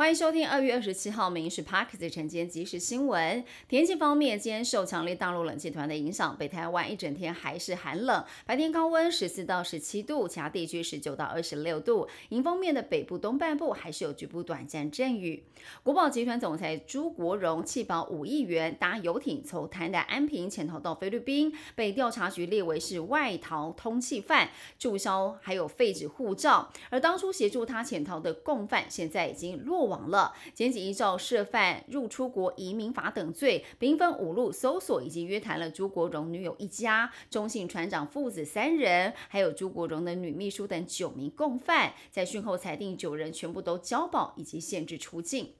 欢迎收听二月二十七号《民事 Park》的晨间即时新闻。天气方面，今天受强烈大陆冷气团的影响，北台湾一整天还是寒冷，白天高温十四到十七度，其他地区十九到二十六度。迎风面的北部东半部还是有局部短暂阵雨。国宝集团总裁朱国荣弃保五亿元，搭游艇从台南安平潜逃到菲律宾，被调查局列为是外逃通缉犯，注销还有废止护照。而当初协助他潜逃的共犯，现在已经落。网了，检警依照涉犯入出国移民法等罪，兵分五路搜索以及约谈了朱国荣女友一家、中信船长父子三人，还有朱国荣的女秘书等九名共犯，在讯后裁定九人全部都交保以及限制出境。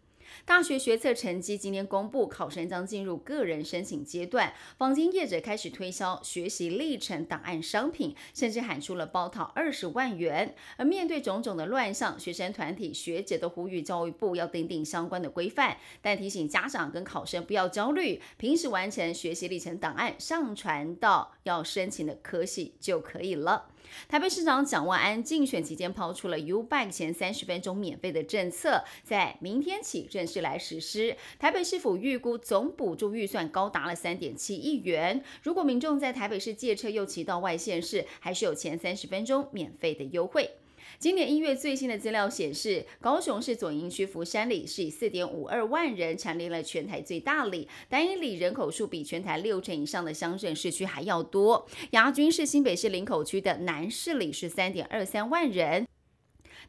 大学学测成绩今天公布，考生将进入个人申请阶段。坊间业者开始推销学习历程档案商品，甚至喊出了包套二十万元。而面对种种的乱象，学生团体学者都呼吁教育部要订定相关的规范，但提醒家长跟考生不要焦虑，平时完成学习历程档案上传到要申请的科系就可以了。台北市长蒋万安竞选期间抛出了 U Bike 前三十分钟免费的政策，在明天起正式来实施。台北市府预估总补助预算高达了三点七亿元。如果民众在台北市借车又骑到外县市，还是有前三十分钟免费的优惠。今年一月最新的资料显示，高雄市左营区福山里是以四点五二万人蝉联了全台最大里，单一里人口数比全台六成以上的乡镇市区还要多。亚军是新北市林口区的南市里是三点二三万人。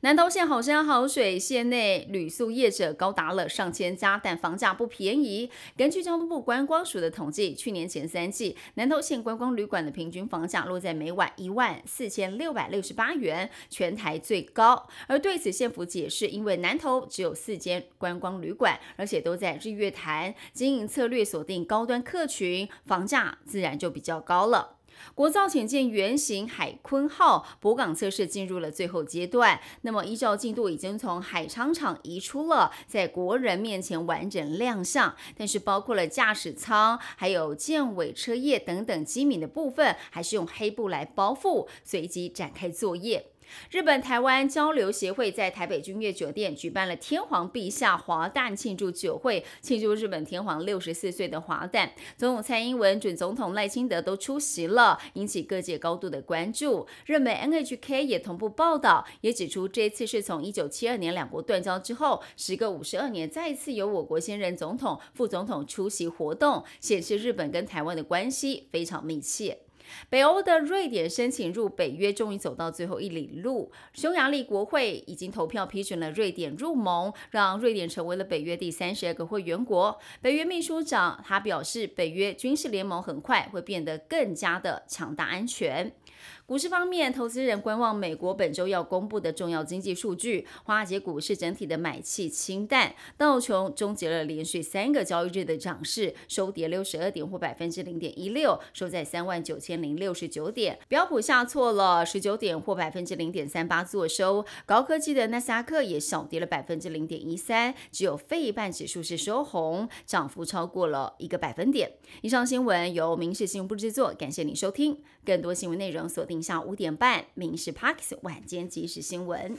南投县好山好水，县内旅宿业者高达了上千家，但房价不便宜。根据交通部观光署的统计，去年前三季，南投县观光旅馆的平均房价落在每晚一万四千六百六十八元，全台最高。而对此，县府解释，因为南投只有四间观光旅馆，而且都在日月潭，经营策略锁定高端客群，房价自然就比较高了。国造潜舰原型海鲲号泊港测试进入了最后阶段，那么依照进度已经从海昌厂移出了，在国人面前完整亮相，但是包括了驾驶舱、还有舰尾车叶等等机敏的部分，还是用黑布来包覆，随即展开作业。日本台湾交流协会在台北君悦酒店举办了天皇陛下华诞庆祝酒会，庆祝日本天皇六十四岁的华诞。总统蔡英文、准总统赖清德都出席了，引起各界高度的关注。日美 NHK 也同步报道，也指出这次是从一九七二年两国断交之后，时隔五十二年，再次由我国现任总统、副总统出席活动，显示日本跟台湾的关系非常密切。北欧的瑞典申请入北约终于走到最后一里路，匈牙利国会已经投票批准了瑞典入盟，让瑞典成为了北约第三十二个会员国。北约秘书长他表示，北约军事联盟很快会变得更加的强大安全。股市方面，投资人观望美国本周要公布的重要经济数据。华尔街股市整体的买气清淡，道琼终结了连续三个交易日的涨势，收跌六十二点或百分之零点一六，收在三万九千零六十九点。标普下挫了十九点或百分之零点三八做收。高科技的纳斯达克也小跌了百分之零点一三，只有费半指数是收红，涨幅超过了一个百分点。以上新闻由民事新闻部制作，感谢您收听。更多新闻内容锁定。下午五点半，《民事 Parks 晚间即时新闻》。